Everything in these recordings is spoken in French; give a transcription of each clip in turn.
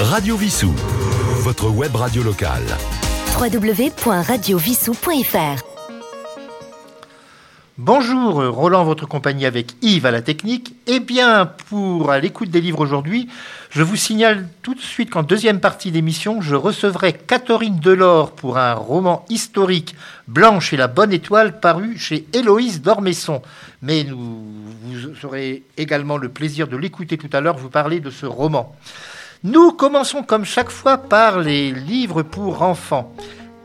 Radio Vissou, votre web radio locale. www.radiovissou.fr Bonjour, Roland, votre compagnie avec Yves à la technique. Eh bien, pour à l'écoute des livres aujourd'hui, je vous signale tout de suite qu'en deuxième partie d'émission, je recevrai Catherine Delors pour un roman historique Blanche et la bonne étoile paru chez Héloïse d'Ormesson. Mais nous, vous aurez également le plaisir de l'écouter tout à l'heure, vous parler de ce roman. Nous commençons comme chaque fois par les livres pour enfants.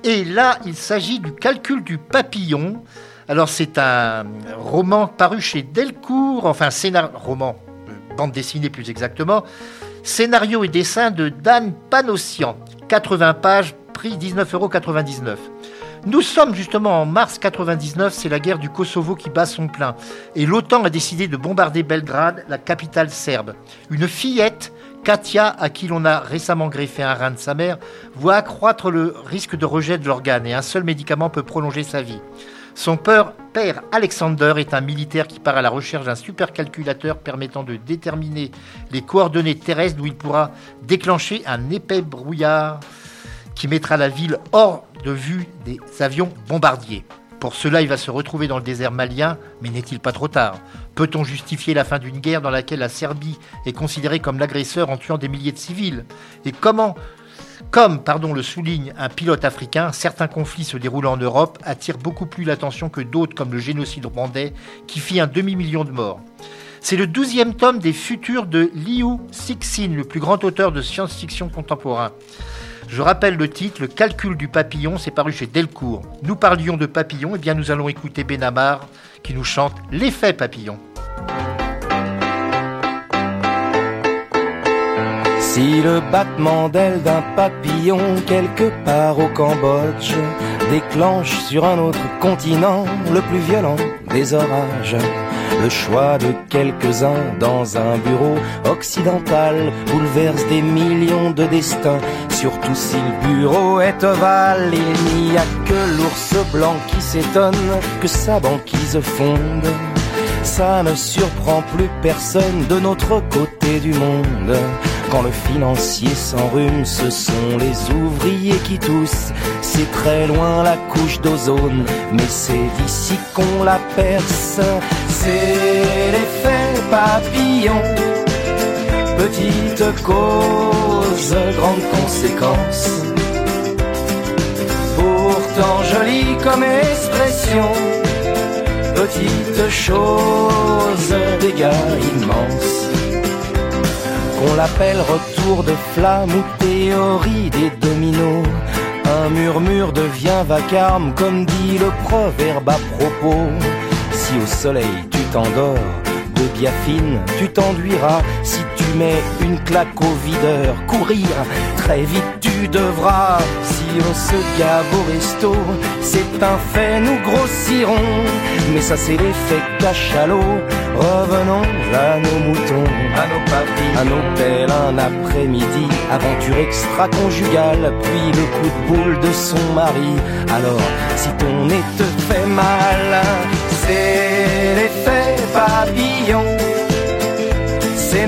Et là, il s'agit du calcul du papillon. Alors c'est un roman paru chez Delcourt, enfin scénario, roman, euh, bande dessinée plus exactement, scénario et dessin de Dan Panossian, 80 pages, prix 19,99 euros. Nous sommes justement en mars 99, c'est la guerre du Kosovo qui bat son plein. Et l'OTAN a décidé de bombarder Belgrade, la capitale serbe. Une fillette, Katia, à qui l'on a récemment greffé un rein de sa mère, voit accroître le risque de rejet de l'organe et un seul médicament peut prolonger sa vie. Son père, père Alexander est un militaire qui part à la recherche d'un supercalculateur permettant de déterminer les coordonnées terrestres d'où il pourra déclencher un épais brouillard qui mettra la ville hors de vue des avions bombardiers. Pour cela, il va se retrouver dans le désert malien, mais n'est-il pas trop tard? Peut-on justifier la fin d'une guerre dans laquelle la Serbie est considérée comme l'agresseur en tuant des milliers de civils? Et comment comme pardon, le souligne un pilote africain, certains conflits se déroulant en Europe attirent beaucoup plus l'attention que d'autres, comme le génocide rwandais, qui fit un demi-million de morts? C'est le douzième tome des Futurs de Liu Cixin, le plus grand auteur de science-fiction contemporain. Je rappelle le titre, Le calcul du papillon, c'est paru chez Delcourt. Nous parlions de papillon, et eh bien nous allons écouter Benamar qui nous chante L'effet papillon. Si le battement d'aile d'un papillon quelque part au Cambodge déclenche sur un autre continent le plus violent des orages, le choix de quelques-uns dans un bureau occidental bouleverse des millions de destins, surtout si le bureau est ovale. Il n'y a que l'ours blanc qui s'étonne que sa banquise fonde. Ça ne surprend plus personne de notre côté du monde. Quand le financier s'enrhume, ce sont les ouvriers qui toussent. C'est très loin la couche d'ozone, mais c'est d'ici qu'on la perce. C'est l'effet papillon. Petite grande conséquence. Pourtant jolie comme expression. Petite chose, dégâts immenses on l'appelle retour de flamme ou théorie des dominos. Un murmure devient vacarme, comme dit le proverbe à propos. Si au soleil tu t'endors, de biafine tu t'enduiras. Si tu mets une claque au videur, courir, très vite tu devras. Si on se gave au resto, c'est un fait, nous grossirons. Mais ça c'est l'effet cachalot Revenons à nos moutons, à nos papilles, à nos pelles un après-midi, aventure extra-conjugale, puis le coup de boule de son mari. Alors, si ton nez te fait mal, c'est l'effet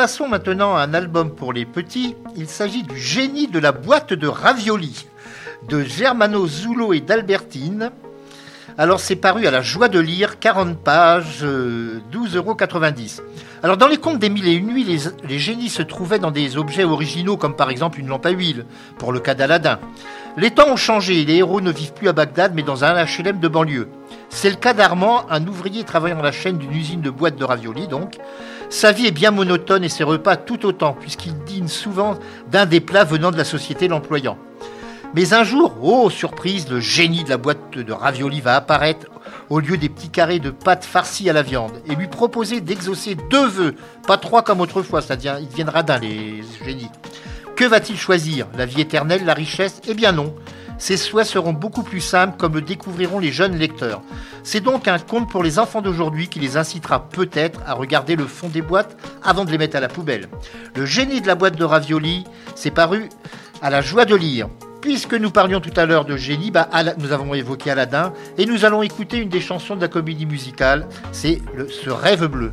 Passons maintenant à un album pour les petits. Il s'agit du génie de la boîte de ravioli de Germano Zulo et d'Albertine. Alors c'est paru à la joie de lire, 40 pages, 12,90 euros. Alors dans les contes des mille et une nuits, les, les, génies se trouvaient dans des objets originaux comme par exemple une lampe à huile, pour le cas d'Aladin. Les temps ont changé, les héros ne vivent plus à Bagdad mais dans un HLM de banlieue. C'est le cas d'Armand, un ouvrier travaillant dans la chaîne d'une usine de boîtes de ravioli donc. Sa vie est bien monotone et ses repas tout autant, puisqu'il dîne souvent d'un des plats venant de la société l'employant. Mais un jour, oh surprise, le génie de la boîte de ravioli va apparaître au lieu des petits carrés de pâte farcie à la viande et lui proposer d'exaucer deux vœux, pas trois comme autrefois, c'est-à-dire il deviendra d'un les génies. Que va-t-il choisir? La vie éternelle, la richesse? Eh bien non. Ces souhaits seront beaucoup plus simples comme le découvriront les jeunes lecteurs. C'est donc un conte pour les enfants d'aujourd'hui qui les incitera peut-être à regarder le fond des boîtes avant de les mettre à la poubelle. Le génie de la boîte de ravioli, s'est paru à la joie de lire. Puisque nous parlions tout à l'heure de génie, bah, nous avons évoqué Aladdin et nous allons écouter une des chansons de la comédie musicale, c'est Ce rêve bleu.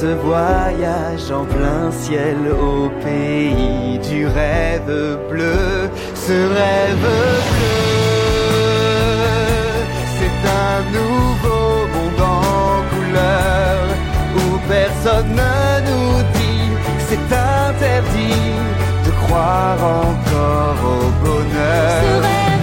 ce voyage en plein ciel au pays du rêve bleu, ce rêve bleu. C'est un nouveau monde en couleur personne ne nous dit c'est interdit de croire encore au bonheur.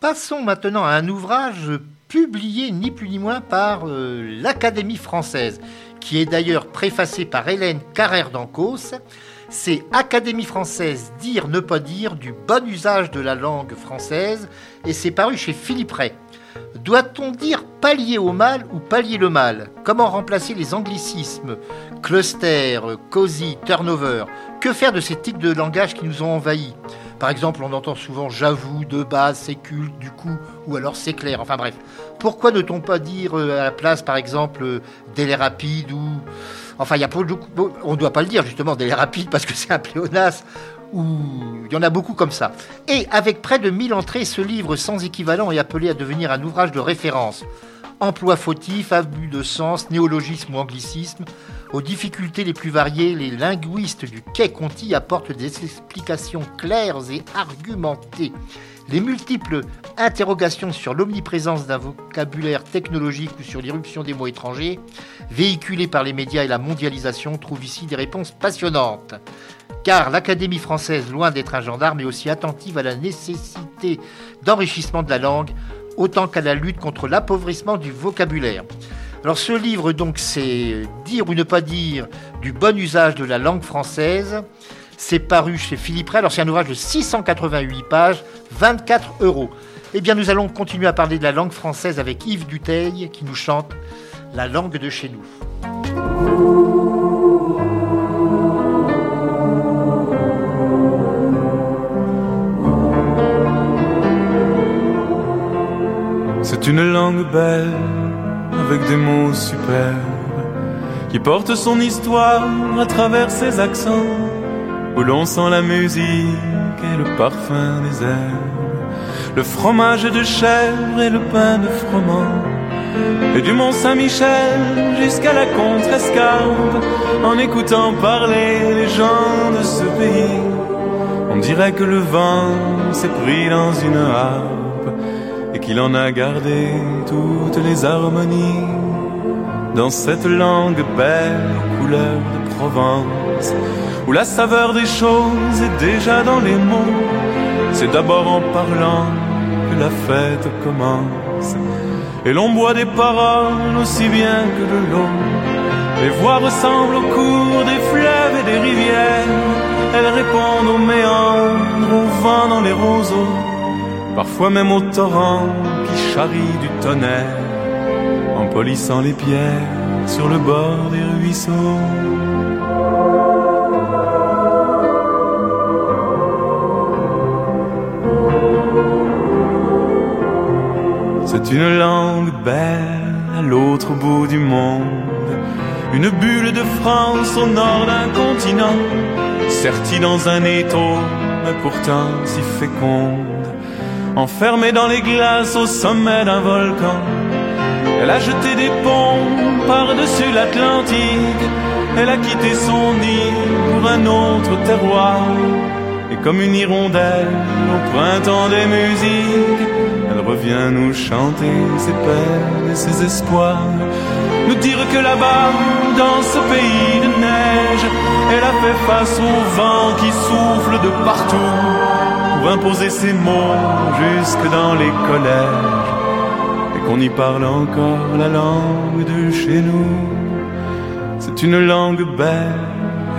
Passons maintenant à un ouvrage publié ni plus ni moins par euh, l'Académie française, qui est d'ailleurs préfacé par Hélène Carrère d'Ancos. C'est Académie française dire ne pas dire du bon usage de la langue française et c'est paru chez Philippe Ray. Doit-on dire pallier au mal ou pallier le mal? Comment remplacer les anglicismes cluster, cozy, turnover? Que faire de ces tics de langage qui nous ont envahis? Par exemple, on entend souvent j'avoue, de base, c'est culte, du coup, ou alors c'est clair. Enfin bref. Pourquoi ne t-on pas dire euh, à la place, par exemple, euh, délai rapide ou. Enfin, il y a on ne doit pas le dire justement, délai rapide, parce que c'est un pléonasme ou il y en a beaucoup comme ça. Et avec près de 1000 entrées, ce livre sans équivalent est appelé à devenir un ouvrage de référence. Emploi fautif, abus de sens, néologisme ou anglicisme, aux difficultés les plus variées, les linguistes du Quai Conti apportent des explications claires et argumentées. Les multiples interrogations sur l'omniprésence d'un vocabulaire technologique ou sur l'irruption des mots étrangers, véhiculés par les médias et la mondialisation, trouvent ici des réponses passionnantes. Car l'Académie française, loin d'être un gendarme, est aussi attentive à la nécessité d'enrichissement de la langue, autant qu'à la lutte contre l'appauvrissement du vocabulaire. Alors ce livre, donc, c'est Dire ou ne pas dire du bon usage de la langue française. C'est paru chez Philippe Ray. Alors c'est un ouvrage de 688 pages, 24 euros. Eh bien, nous allons continuer à parler de la langue française avec Yves Duteil qui nous chante La langue de chez nous. C'est une langue belle, avec des mots superbes, qui porte son histoire à travers ses accents, où l'on sent la musique et le parfum des herbes, le fromage de chèvre et le pain de froment. Et du Mont Saint-Michel jusqu'à la Contrescarpe, en écoutant parler les gens de ce pays, on dirait que le vent s'est pris dans une harpe qu'il en a gardé toutes les harmonies dans cette langue belle, couleur de Provence, où la saveur des choses est déjà dans les mots. C'est d'abord en parlant que la fête commence, et l'on boit des paroles aussi bien que de l'eau. Les voix ressemblent au cours des fleuves et des rivières, elles répondent aux méandres, au vent dans les roseaux parfois même au torrent qui charrie du tonnerre, en polissant les pierres sur le bord des ruisseaux. C'est une langue belle à l'autre bout du monde, une bulle de France au nord d'un continent, sertie dans un étau, mais pourtant si féconde enfermée dans les glaces au sommet d'un volcan. Elle a jeté des ponts par-dessus l'Atlantique. Elle a quitté son nid pour un autre terroir. Et comme une hirondelle au printemps des musiques, elle revient nous chanter ses peines et ses espoirs. Nous dire que là-bas, dans ce pays de neige, elle a fait face au vent qui souffle de partout imposer ses mots jusque dans les collèges et qu'on y parle encore la langue de chez nous. C'est une langue belle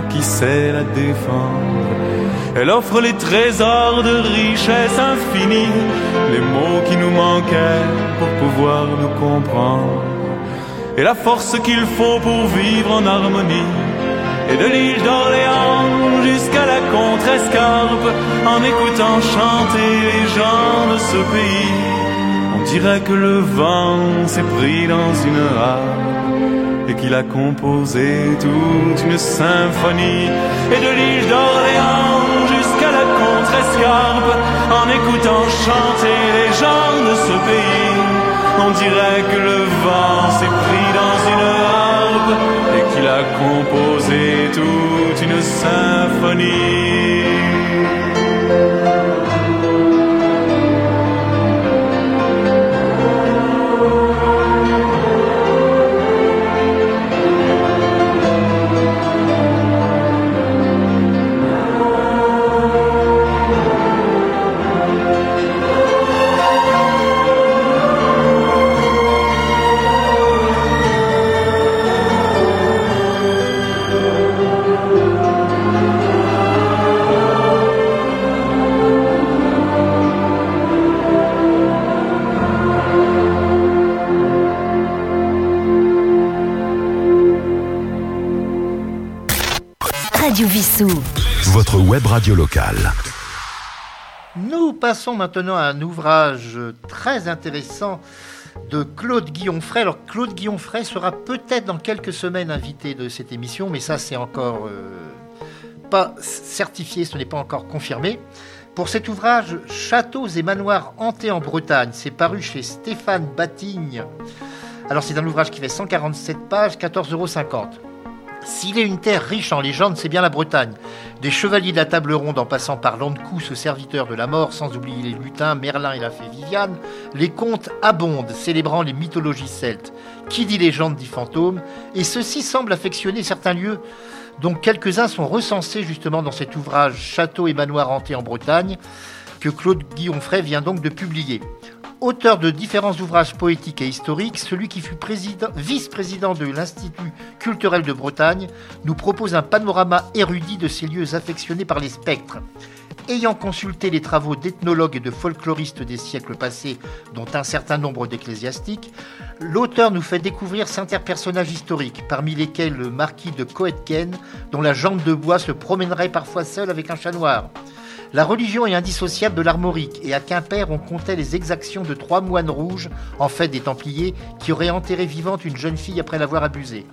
qui sait la défendre. Elle offre les trésors de richesse infinie, les mots qui nous manquaient pour pouvoir nous comprendre, et la force qu'il faut pour vivre en harmonie et de l'île d'Orléans jusqu'à la Contrescarpe, en écoutant chanter les gens de ce pays, on dirait que le vent s'est pris dans une harpe et qu'il a composé toute une symphonie. Et de l'île d'Orléans jusqu'à la Contrescarpe, en écoutant chanter les gens de ce pays, on dirait que le vent s'est pris et qu'il a composé toute une symphonie. Nous passons maintenant à un ouvrage très intéressant de Claude Guillon-Fray. Alors Claude Guillon-Fray sera peut-être dans quelques semaines invité de cette émission, mais ça c'est encore euh, pas certifié, ce n'est pas encore confirmé. Pour cet ouvrage, Châteaux et manoirs hantés en Bretagne, c'est paru chez Stéphane Batigne. Alors c'est un ouvrage qui fait 147 pages, 14,50 euros. S'il est une terre riche en légendes, c'est bien la Bretagne. Des chevaliers de la table ronde en passant par l'Andecou, ce serviteur de la mort, sans oublier les lutins, Merlin et la fée Viviane, les contes abondent, célébrant les mythologies celtes. Qui dit légende dit fantôme, et ceci semble affectionner certains lieux dont quelques-uns sont recensés justement dans cet ouvrage Château et manoir hanté en Bretagne, que Claude Guillaume Fray vient donc de publier. Auteur de différents ouvrages poétiques et historiques, celui qui fut vice-président de l'Institut culturel de Bretagne nous propose un panorama érudit de ces lieux affectionnés par les spectres. Ayant consulté les travaux d'ethnologues et de folkloristes des siècles passés, dont un certain nombre d'ecclésiastiques, l'auteur nous fait découvrir certains personnages historiques, parmi lesquels le marquis de Coetken, dont la jambe de bois se promènerait parfois seule avec un chat noir. La religion est indissociable de l'armorique, et à Quimper, on comptait les exactions de trois moines rouges, en fait des Templiers, qui auraient enterré vivante une jeune fille après l'avoir abusée.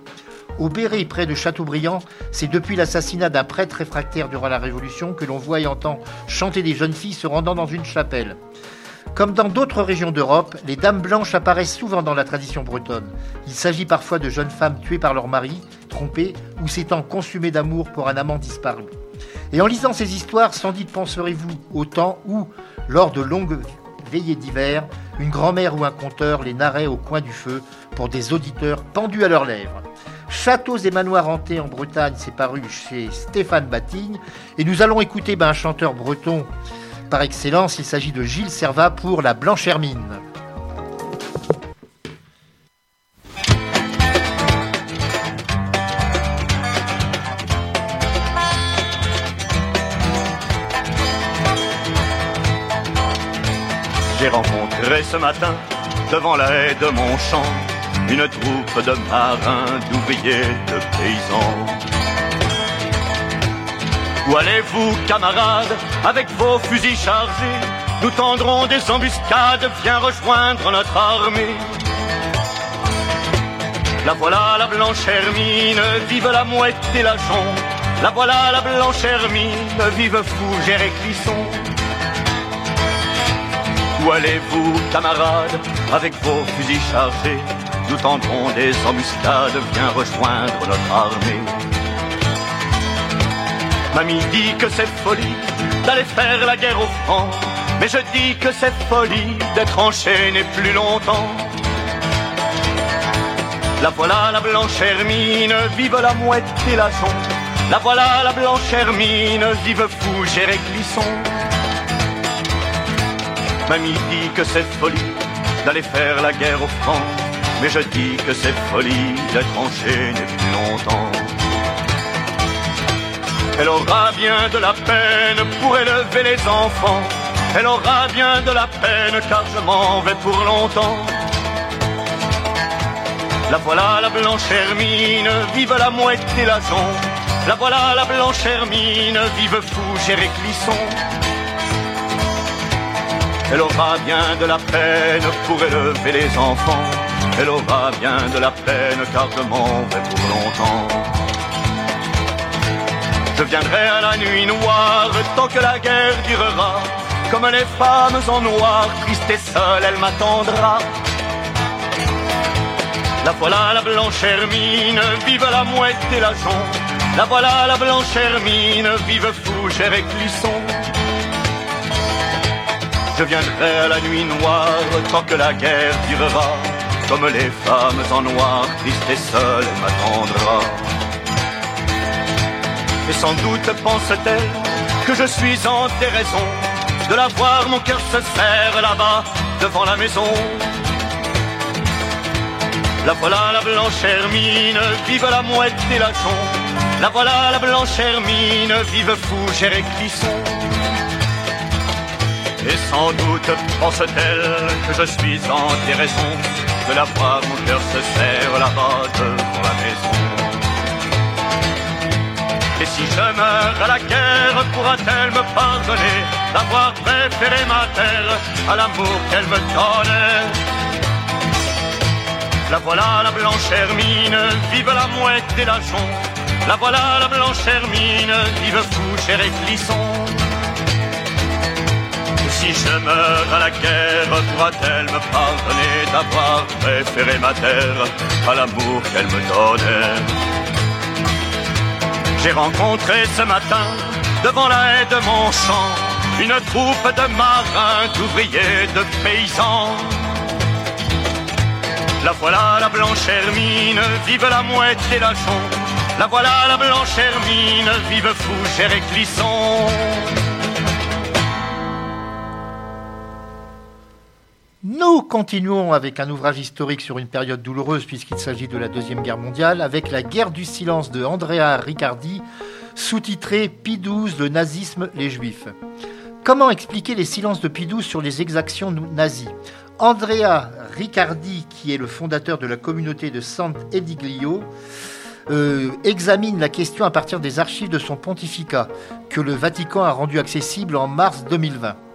Au Béret, près de Châteaubriand, c'est depuis l'assassinat d'un prêtre réfractaire durant la Révolution que l'on voit et entend chanter des jeunes filles se rendant dans une chapelle. Comme dans d'autres régions d'Europe, les dames blanches apparaissent souvent dans la tradition bretonne. Il s'agit parfois de jeunes femmes tuées par leur mari, trompées, ou s'étant consumées d'amour pour un amant disparu. Et en lisant ces histoires, sans doute penserez-vous au temps où, lors de longues veillées d'hiver, une grand-mère ou un conteur les narrait au coin du feu pour des auditeurs pendus à leurs lèvres. Châteaux et manoirs hantés en Bretagne, c'est paru chez Stéphane Batigne. Et nous allons écouter ben, un chanteur breton par excellence. Il s'agit de Gilles Servat pour La Blanche Hermine. J'ai rencontré ce matin, devant la haie de mon champ, une troupe de marins, d'ouvriers, de paysans. Où allez-vous, camarades, avec vos fusils chargés? Nous tendrons des embuscades, viens rejoindre notre armée. La voilà la blanche hermine, vive la mouette et la jonc. La voilà la blanche hermine, vive Fougère et Clisson. Où allez-vous, camarades, avec vos fusils chargés Nous tendrons des embuscades, viens rejoindre notre armée. Mamie dit que c'est folie d'aller faire la guerre aux Francs, mais je dis que c'est folie d'être enchaîné plus longtemps. La voilà la blanche hermine, vive la mouette et la jonc. La voilà la blanche hermine, vive Fougère et Clisson. Mamie dit que c'est folie d'aller faire la guerre aux Francs, mais je dis que c'est folie d'être enchaîné plus longtemps. Elle aura bien de la peine pour élever les enfants, elle aura bien de la peine car je m'en vais pour longtemps. La voilà la blanche hermine, vive la mouette et la jonc. La voilà la blanche hermine, vive Fougère et Clisson. Elle aura bien de la peine pour élever les enfants. Elle aura bien de la peine car je m'en vais pour longtemps. Je viendrai à la nuit noire tant que la guerre durera. Comme les femmes en noir, triste et seule, elle m'attendra. La voilà la blanche hermine, vive la mouette et la jonc. La voilà la blanche hermine, vive Fougère et Clisson. Je viendrai à la nuit noire tant que la guerre durera. Comme les femmes en noir, triste et seule, m'attendra. Et sans doute pense-t-elle que je suis en déraison de la voir, mon cœur se serre là-bas devant la maison. La voilà la blanche hermine, vive la mouette et la. La voilà la blanche hermine, vive Fougère et Clisson. Et sans doute pense-t-elle que je suis en déraison de la voir, mon cœur se serre là-bas devant la maison. Et si je meurs à la guerre, pourra-t-elle me pardonner d'avoir préféré ma terre à l'amour qu'elle me donnait? La voilà la blanche hermine, vive la mouette des lachons. La voilà la blanche hermine, vive Foucher et Clisson. Si je meurs à la guerre, pourra-t-elle me pardonner d'avoir préféré ma terre à l'amour qu'elle me donnait? J'ai rencontré ce matin, devant la haie de mon champ, une troupe de marins, d'ouvriers, de paysans. La voilà la blanche hermine, vive la mouette et la jonc. La voilà la blanche hermine, vive Fougère et Clisson. Nous continuons avec un ouvrage historique sur une période douloureuse puisqu'il s'agit de la Deuxième Guerre mondiale avec La guerre du silence de Andrea Riccardi, sous-titré Pie XII, le nazisme, les juifs. Comment expliquer les silences de Pie XII sur les exactions nazies Andrea Riccardi, qui est le fondateur de la communauté de Sant'Ediglio, euh, examine la question à partir des archives de son pontificat, que le Vatican a rendu accessible en mars 2020.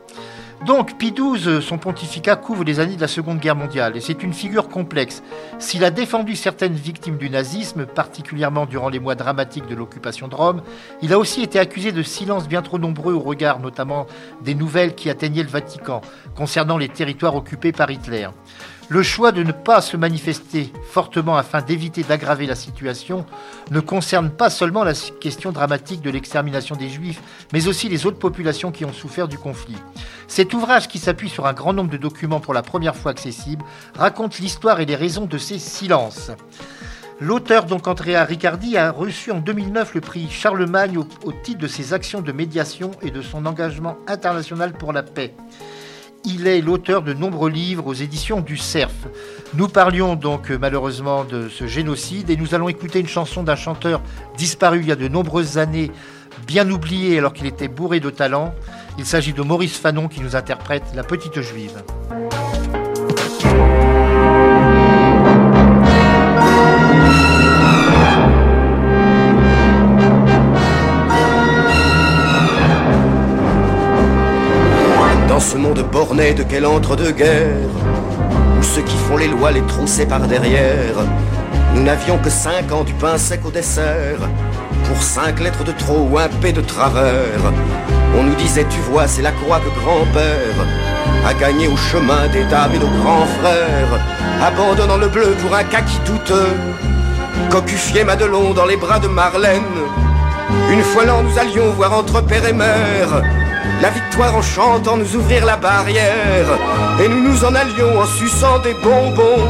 Donc, Pie XII, son pontificat couvre les années de la Seconde Guerre mondiale, et c'est une figure complexe. S'il a défendu certaines victimes du nazisme, particulièrement durant les mois dramatiques de l'occupation de Rome, il a aussi été accusé de silence bien trop nombreux au regard notamment des nouvelles qui atteignaient le Vatican concernant les territoires occupés par Hitler. Le choix de ne pas se manifester fortement afin d'éviter d'aggraver la situation ne concerne pas seulement la question dramatique de l'extermination des Juifs, mais aussi les autres populations qui ont souffert du conflit. Cet ouvrage, qui s'appuie sur un grand nombre de documents pour la première fois accessibles, raconte l'histoire et les raisons de ces silences. L'auteur, donc Andrea Riccardi, a reçu en 2009 le prix Charlemagne au, au titre de ses actions de médiation et de son engagement international pour la paix. Il est l'auteur de nombreux livres aux éditions du CERF. Nous parlions donc euh, malheureusement de ce génocide et nous allons écouter une chanson d'un chanteur disparu il y a de nombreuses années, bien oublié alors qu'il était bourré de talent. Il s'agit de Maurice Fanon qui nous interprète La Petite Juive. Ce monde borné de quel entre-deux-guerres, où ceux qui font les lois les troussaient par derrière, nous n'avions que cinq ans du pain sec au dessert, pour cinq lettres de trop ou un P de travers. On nous disait, tu vois, c'est la croix que grand-père a gagné au chemin des dames et nos grands frères, abandonnant le bleu pour un kaki douteux, cocufier Madelon dans les bras de Marlène. Une fois l'an, nous allions voir entre père et mère la victoire en chantant nous ouvrir la barrière. Et nous nous en allions en suçant des bonbons,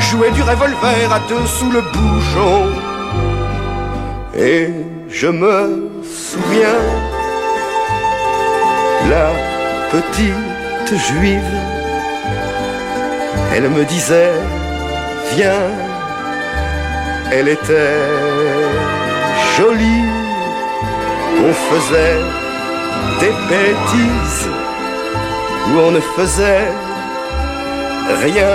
jouer du revolver à deux sous le bouchon. Et je me souviens, la petite juive, elle me disait, viens, elle était jolie, on faisait des bêtises où on ne faisait rien.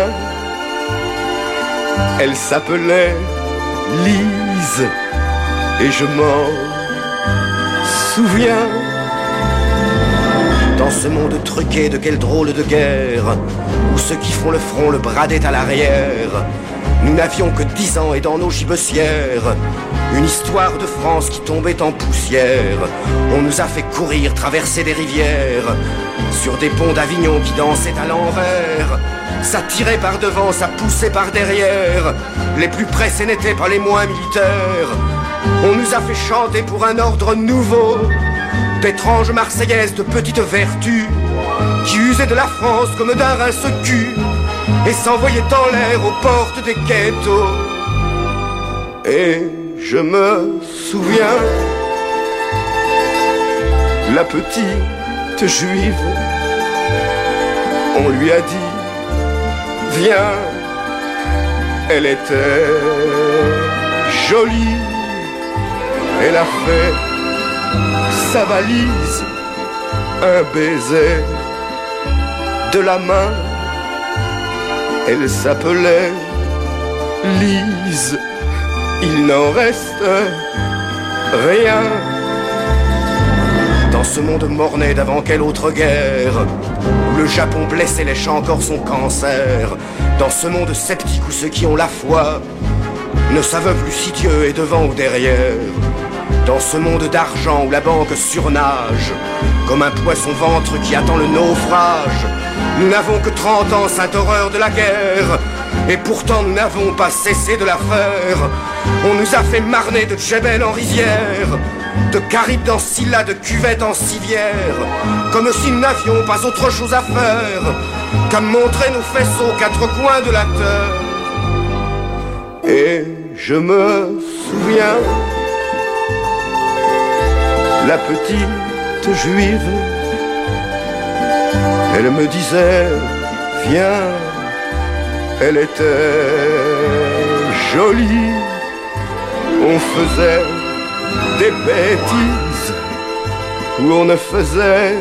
Elle s'appelait Lise et je m'en souviens. Dans ce monde truqué de quelle drôle de guerre, où ceux qui font le front le bradaient à l'arrière, nous n'avions que dix ans et dans nos gibecières, une histoire de France qui tombait en poussière. On nous a fait courir, traverser des rivières, sur des ponts d'Avignon qui dansaient à l'envers. Ça tirait par devant, ça poussait par derrière. Les plus pressés n'étaient pas les moins militaires. On nous a fait chanter pour un ordre nouveau d'étranges marseillaises de petites vertus qui usaient de la France comme d'un rince-cul et s'envoyaient en l'air aux portes des ghettos. Et je me souviens, la petite juive, on lui a dit, viens, elle était jolie, elle a fait sa valise, un baiser de la main, elle s'appelait Lise il n'en reste rien. Dans ce monde morné d'avant quelle autre guerre, où le Japon blessé lèche encore son cancer, dans ce monde sceptique où ceux qui ont la foi ne savent plus si Dieu est devant ou derrière, dans ce monde d'argent où la banque surnage, comme un poisson ventre qui attend le naufrage, nous n'avons que 30 ans, sainte horreur de la guerre, et pourtant nous n'avons pas cessé de la faire. On nous a fait marner de Djebel en rizière, de Carib dans Silla, de cuvette en civière, comme si nous n'avions pas autre chose à faire qu'à montrer nos faisceaux aux quatre coins de la terre. Et je me souviens, la petite juive, elle me disait, viens, elle était jolie, on faisait des bêtises où on ne faisait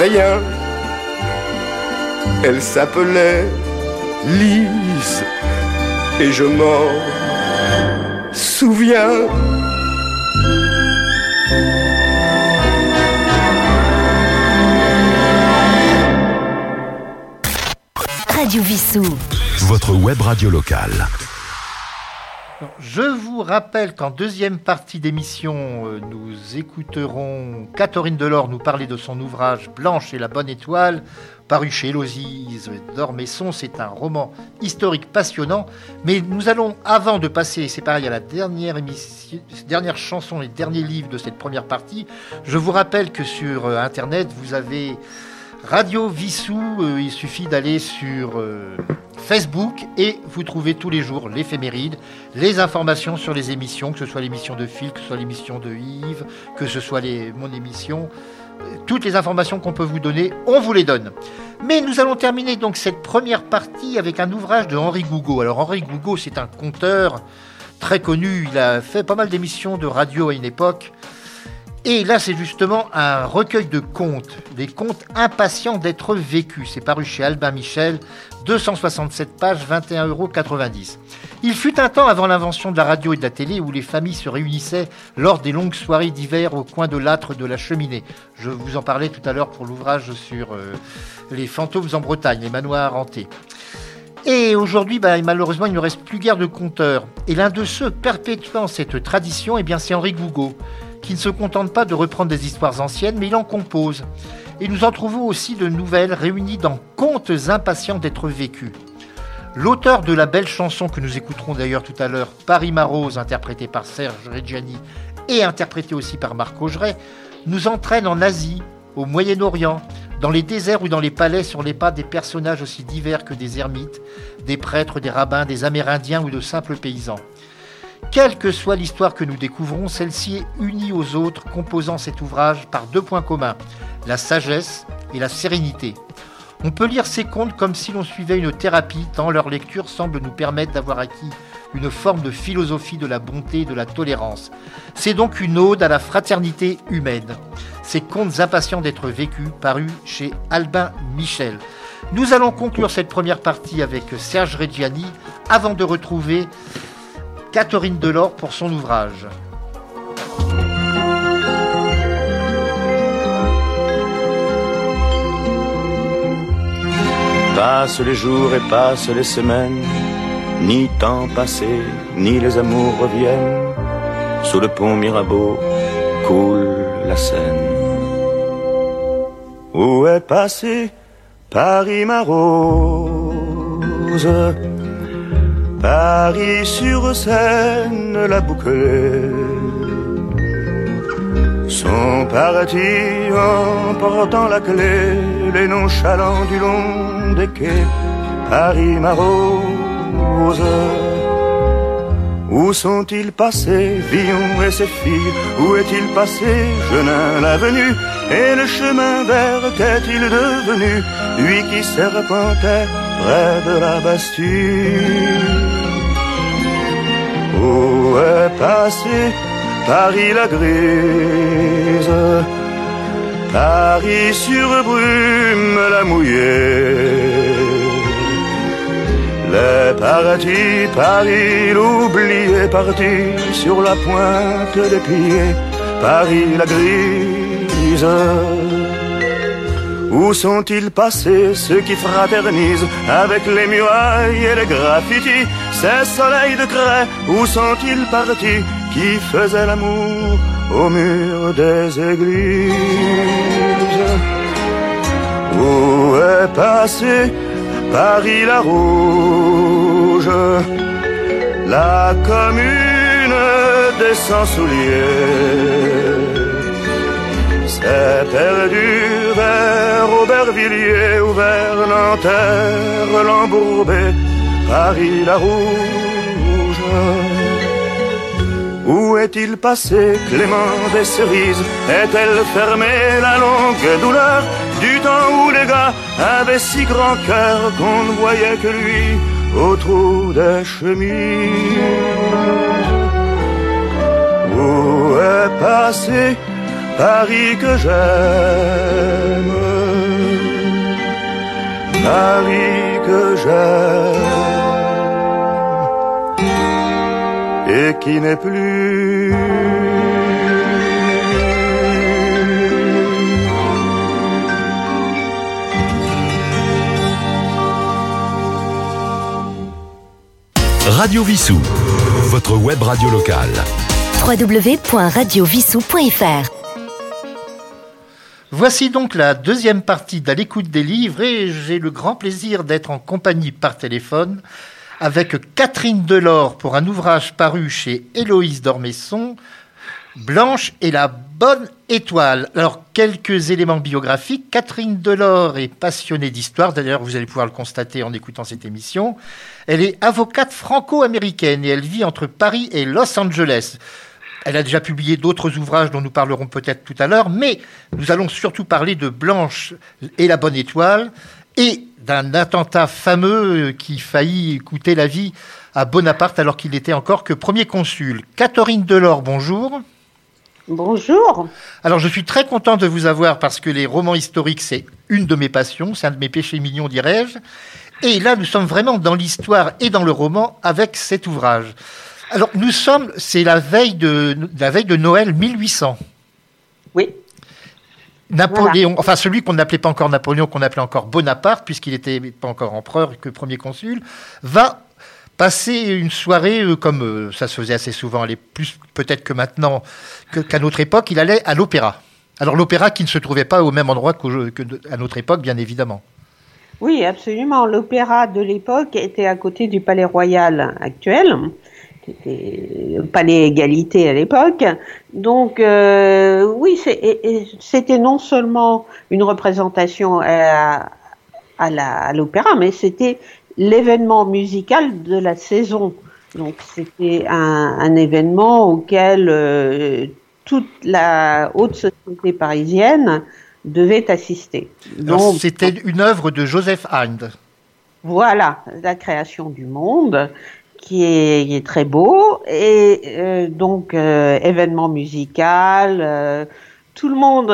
rien. Elle s'appelait Lise et je m'en souviens. Radio Vissou. Votre web radio locale. Je vous rappelle qu'en deuxième partie d'émission, euh, nous écouterons Catherine Delors nous parler de son ouvrage Blanche et la bonne étoile, paru chez Élosise d'Ormesson. C'est un roman historique passionnant. Mais nous allons, avant de passer, c'est pareil, à la dernière, émission, dernière chanson, les derniers livres de cette première partie, je vous rappelle que sur euh, Internet, vous avez Radio Vissou. Euh, il suffit d'aller sur Facebook et vous trouvez tous les jours l'éphéméride, les informations sur les émissions, que ce soit l'émission de Phil, que ce soit l'émission de Yves, que ce soit les, mon émission. Toutes les informations qu'on peut vous donner, on vous les donne. Mais nous allons terminer donc cette première partie avec un ouvrage de Henri Gougo. Alors Henri Gougo, c'est un conteur très connu. Il a fait pas mal d'émissions de radio à une époque. Et là, c'est justement un recueil de contes, des contes impatients d'être vécus. C'est paru chez Albin Michel, 267 pages, 21,90 euros. Il fut un temps avant l'invention de la radio et de la télé où les familles se réunissaient lors des longues soirées d'hiver au coin de l'âtre de la cheminée. Je vous en parlais tout à l'heure pour l'ouvrage sur euh, les fantômes en Bretagne, les manoirs hantés. Et aujourd'hui, bah, malheureusement, il ne reste plus guère de conteurs. Et l'un de ceux perpétuant cette tradition, eh bien, c'est Henri Gougo qui ne se contente pas de reprendre des histoires anciennes, mais il en compose. Et nous en trouvons aussi de nouvelles réunies dans Contes impatients d'être vécus. L'auteur de la belle chanson que nous écouterons d'ailleurs tout à l'heure, Paris Marose, interprété par Serge Reggiani et interprété aussi par Marc Augeret, nous entraîne en Asie, au Moyen-Orient, dans les déserts ou dans les palais sur les pas des personnages aussi divers que des ermites, des prêtres, des rabbins, des amérindiens ou de simples paysans. Quelle que soit l'histoire que nous découvrons, celle-ci est unie aux autres, composant cet ouvrage par deux points communs, la sagesse et la sérénité. On peut lire ces contes comme si l'on suivait une thérapie, tant leur lecture semble nous permettre d'avoir acquis une forme de philosophie de la bonté et de la tolérance. C'est donc une ode à la fraternité humaine. Ces contes impatients d'être vécus, parus chez Albin Michel. Nous allons conclure cette première partie avec Serge Reggiani avant de retrouver Catherine Delors pour son ouvrage. Passent les jours et passent les semaines, ni temps passé, ni les amours reviennent. Sous le pont Mirabeau coule la Seine. Où est passé Paris ma rose? Paris sur Seine, la bouclée. Sont partis en portant la clé, les nonchalants du long des quais. Paris, ma rose. Où sont-ils passés, Villon et ses filles? Où est-il passé, Genin l'avenue? Et le chemin vert qu'est-il devenu? Lui qui serpentait près de la Bastille. Où est passé Paris la grise? Paris sur brume la mouillée. Les paradis, Paris, l'oublié parti sur la pointe des pieds, Paris la grise. Où sont-ils passés ceux qui fraternisent avec les murailles et les graffitis Ces soleils de craie, où sont-ils partis qui faisaient l'amour au mur des églises? Où est passé Paris la rouge? La commune des sans-souliers s'est perdue vers Aubervilliers ou vers Nanterre, l'embourbé, Paris la rouge. Où est-il passé, Clément des cerises Est-elle fermée la longue douleur du temps où les gars avaient si grand cœur qu'on ne voyait que lui au trou des chemises? Où est passé Paris que j'aime, Paris que j'aime, et qui n'est plus. Radio Vissou, votre web radio locale. www.radiovissou.fr Voici donc la deuxième partie d'À l'écoute des livres et j'ai le grand plaisir d'être en compagnie par téléphone avec Catherine Delors pour un ouvrage paru chez Héloïse d'Ormesson, Blanche et la bonne étoile. Alors, quelques éléments biographiques. Catherine Delors est passionnée d'histoire, d'ailleurs vous allez pouvoir le constater en écoutant cette émission. Elle est avocate franco-américaine et elle vit entre Paris et Los Angeles. Elle a déjà publié d'autres ouvrages dont nous parlerons peut-être tout à l'heure, mais nous allons surtout parler de Blanche et la Bonne Étoile et d'un attentat fameux qui faillit coûter la vie à Bonaparte alors qu'il n'était encore que premier consul. Catherine Delors, bonjour. Bonjour. Alors je suis très content de vous avoir parce que les romans historiques, c'est une de mes passions, c'est un de mes péchés mignons, dirais-je. Et là, nous sommes vraiment dans l'histoire et dans le roman avec cet ouvrage. Alors, nous sommes, c'est la veille de la veille de Noël 1800. Oui. Napoléon, enfin celui qu'on n'appelait pas encore Napoléon, qu'on appelait encore Bonaparte, puisqu'il n'était pas encore empereur que premier consul, va passer une soirée euh, comme euh, ça se faisait assez souvent, plus peut-être que maintenant qu'à notre époque, il allait à l'opéra. Alors l'opéra qui ne se trouvait pas au même endroit qu'à notre époque, bien évidemment. Oui, absolument. L'opéra de l'époque était à côté du palais royal actuel palais égalité à l'époque. Donc euh, oui, c'était non seulement une représentation à, à l'opéra, mais c'était l'événement musical de la saison. Donc c'était un, un, événement auquel euh, toute la haute société parisienne devait assister. Donc c'était une œuvre de Joseph Haydn. Voilà, la création du monde qui est, très beau et euh, donc euh, événement musical. Euh, tout le monde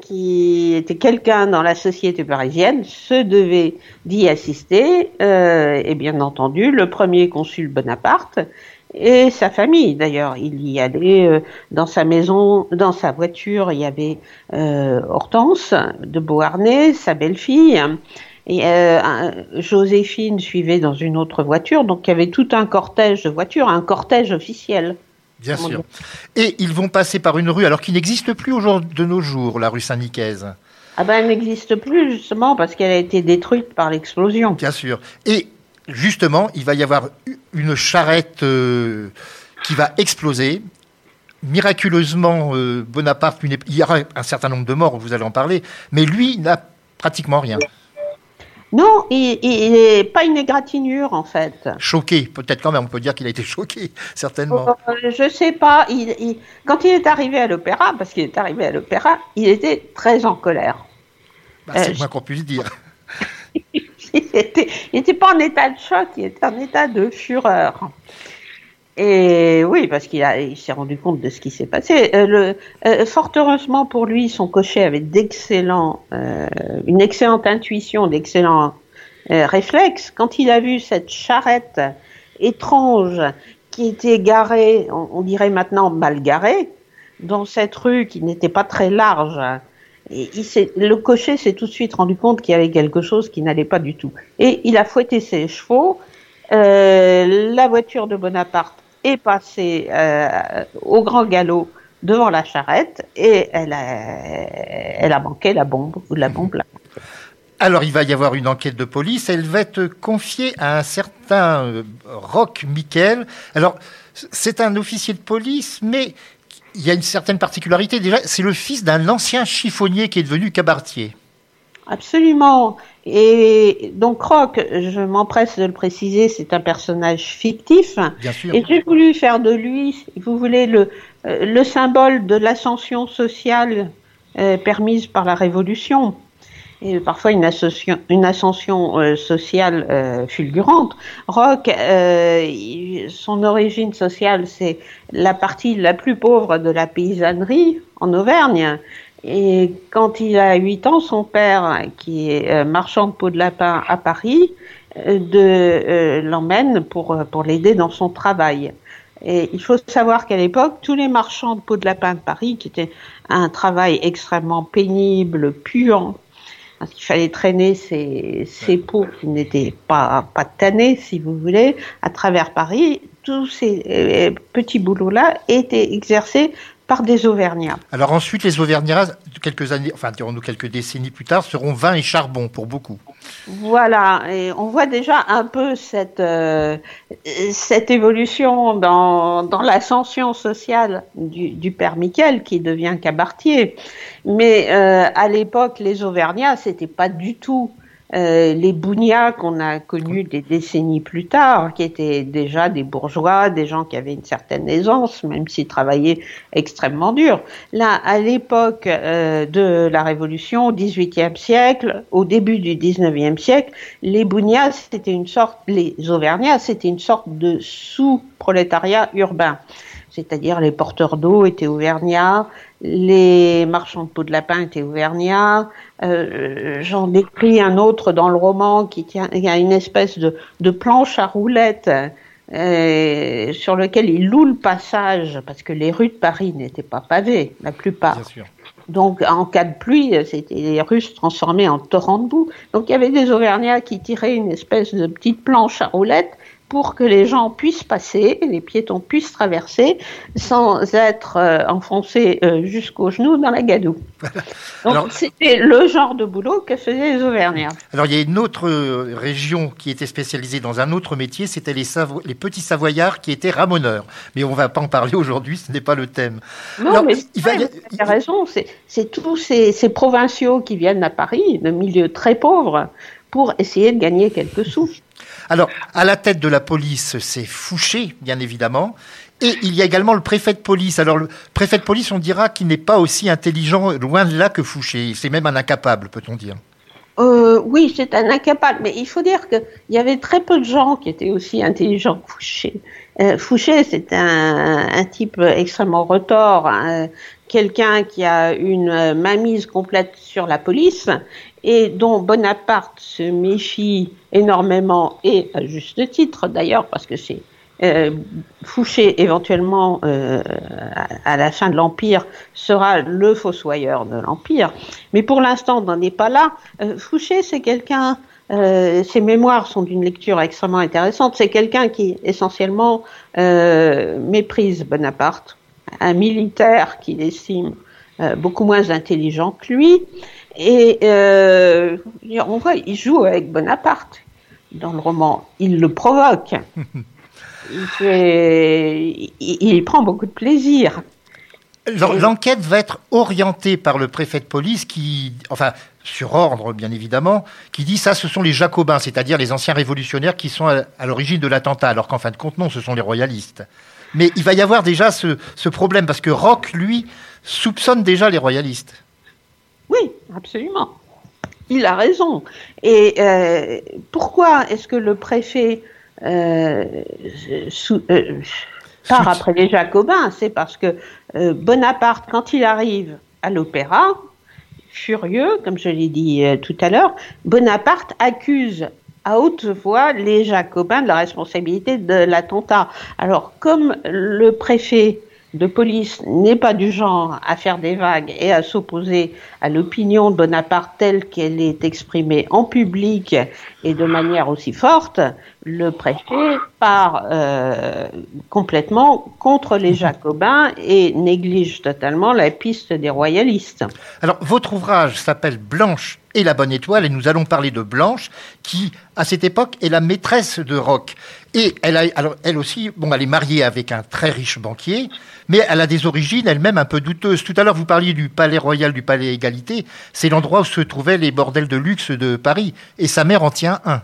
qui était quelqu'un dans la société parisienne se devait d'y assister et bien entendu le premier consul Bonaparte et sa famille d'ailleurs. Il y allait dans sa maison, dans sa voiture, il y avait Hortense de Beauharnais, sa belle-fille. Et euh, Joséphine suivait dans une autre voiture, donc il y avait tout un cortège de voitures, un cortège officiel. Bien sûr. Et ils vont passer par une rue, alors qui n'existe plus au jour de nos jours, la rue Saint-Nicaise. Ah ben, elle n'existe plus justement parce qu'elle a été détruite par l'explosion. Bien sûr. Et justement, il va y avoir une charrette euh, qui va exploser. Miraculeusement, euh, Bonaparte, il y aura un certain nombre de morts, vous allez en parler, mais lui n'a pratiquement rien. Non, il n'est pas une égratignure en fait. Choqué, peut-être quand même, on peut dire qu'il a été choqué, certainement. Euh, je sais pas. Il, quand il est arrivé à l'opéra, parce qu'il est arrivé à l'opéra, il était très en colère. Bah, c'est euh, moins qu'on puisse dire. il n'était pas en état de choc, il était en état de fureur. Et oui, parce qu'il il s'est rendu compte de ce qui s'est passé. Euh, euh, fort heureusement pour lui, son cocher avait d'excellents, euh, une excellente intuition, d'excellents réflexe. Quand il a vu cette charrette étrange qui était garée, on, dirait maintenant mal garée, dans cette rue qui n'était pas très large, le cocher s'est tout de suite rendu compte qu'il y avait quelque chose qui n'allait pas du tout. Et il a fouetté ses chevaux. La voiture de Bonaparte est passée euh, au grand galop devant la charrette et elle a, elle a manqué la bombe ou la bombe là. Alors il va y avoir une enquête de police, elle va être confiée à un certain euh, Roch Miquel. Alors c'est un officier de police, mais il y a une certaine particularité. Déjà, c'est le fils d'un ancien chiffonnier qui est devenu cabaretier. Absolument. Et donc Rock, je m'empresse de le préciser, c'est un personnage fictif. Bien sûr. Et j'ai voulu faire de lui, si vous voulez, le, euh, le symbole de l'ascension sociale euh, permise par la Révolution et parfois une, une ascension euh, sociale euh, fulgurante. Rock, son origine sociale, c'est la partie la plus pauvre de la paysannerie en Auvergne. Et quand il a 8 ans, son père, qui est marchand de peau de lapin à Paris, de l'emmène pour, pour l'aider dans son travail. Et il faut savoir qu'à l'époque, tous les marchands de peau de lapin de Paris, qui était un travail extrêmement pénible, puant, parce qu'il fallait traîner ces, ces pots qui n'étaient pas, pas tannés, si vous voulez, à travers Paris. Tous ces euh, petits boulots-là étaient exercés par des Auvergnats. Alors ensuite, les Auvergnats, quelques années, enfin dirons-nous quelques décennies plus tard, seront vin et charbon pour beaucoup. Voilà, et on voit déjà un peu cette, euh, cette évolution dans, dans l'ascension sociale du, du, père Miquel qui devient cabaretier. Mais euh, à l'époque, les Auvergnats, c'était pas du tout euh, les Bougnats qu'on a connus des décennies plus tard, qui étaient déjà des bourgeois, des gens qui avaient une certaine aisance, même s'ils travaillaient extrêmement dur. Là, à l'époque euh, de la Révolution, au XVIIIe siècle, au début du XIXe siècle, les Bougnats, c'était une sorte, les Auvergnats, c'était une sorte de sous-prolétariat urbain c'est-à-dire les porteurs d'eau étaient auvergnats, les marchands de peau de lapin étaient auvergnats. Euh, J'en décris un autre dans le roman qui tient, il y a une espèce de, de planche à roulettes euh, sur lequel il loue le passage parce que les rues de Paris n'étaient pas pavées, la plupart. Donc, en cas de pluie, c'était les rues se transformaient en torrents de boue. Donc, il y avait des Auvergnats qui tiraient une espèce de petite planche à roulettes pour que les gens puissent passer, les piétons puissent traverser sans être euh, enfoncés euh, jusqu'aux genoux dans la gadoue. Donc c'était le genre de boulot que faisaient les Auvergnats. Alors il y a une autre euh, région qui était spécialisée dans un autre métier, c'était les, les, petits Savoyards qui étaient ramoneurs. Mais on ne va pas en parler aujourd'hui, ce n'est pas le thème. Non, mais il va... a raison, c'est tous ces, ces provinciaux qui viennent à Paris, de milieux très pauvres, pour essayer de gagner quelques sous. Alors, à la tête de la police, c'est Fouché, bien évidemment. Et il y a également le préfet de police. Alors, le préfet de police, on dira qu'il n'est pas aussi intelligent, loin de là, que Fouché. C'est même un incapable, peut-on dire. Euh, oui, c'est un incapable, mais il faut dire qu'il y avait très peu de gens qui étaient aussi intelligents que Fouché. Euh, Fouché, c'est un, type extrêmement retors. Quelqu'un qui a une mainmise complète sur la police et dont Bonaparte se méfie énormément, et à juste titre d'ailleurs, parce que c'est euh, Fouché éventuellement euh, à, la fin de l'Empire sera le fossoyeur de l'Empire, mais pour l'instant on n'en est pas là. Euh, Fouché c'est quelqu'un, euh, ses mémoires sont d'une lecture extrêmement intéressante, c'est quelqu'un qui essentiellement euh, méprise Bonaparte, un militaire qu'il estime beaucoup moins intelligent que lui, et euh, on voit, il joue avec Bonaparte dans le roman. Il le provoque. il, il, prend beaucoup de plaisir. L'enquête va être orientée par le préfet de police qui, enfin, sur ordre bien évidemment, qui dit ça, ce sont les jacobins, c'est-à-dire les anciens révolutionnaires qui sont à, l'origine de l'attentat, alors qu'en fin de compte, non, ce sont les royalistes. Mais il va y avoir déjà ce, ce problème, parce que Roch, lui, soupçonne déjà les royalistes. Oui, absolument. Il a raison. Et euh, pourquoi est-ce que le préfet euh, euh, part après les Jacobins? C'est parce que Bonaparte, quand il arrive à l'opéra, furieux, comme je l'ai dit tout à l'heure, Bonaparte accuse à haute voix les Jacobins de la responsabilité de l'attentat. Alors, comme le préfet de police n'est pas du genre à faire des vagues et à s'opposer à l'opinion de Bonaparte telle qu'elle est exprimée en public et de manière aussi forte, le préfet part euh, complètement contre les jacobins et néglige totalement la piste des royalistes. Alors, votre ouvrage s'appelle Blanche et la bonne étoile, et nous allons parler de Blanche, qui, à cette époque, est la maîtresse de Rock. Et elle, a, alors, elle aussi, bon, elle est mariée avec un très riche banquier, mais elle a des origines elle-même un peu douteuses. Tout à l'heure, vous parliez du palais royal, du palais égalité. C'est l'endroit où se trouvaient les bordels de luxe de Paris. Et sa mère en tient un.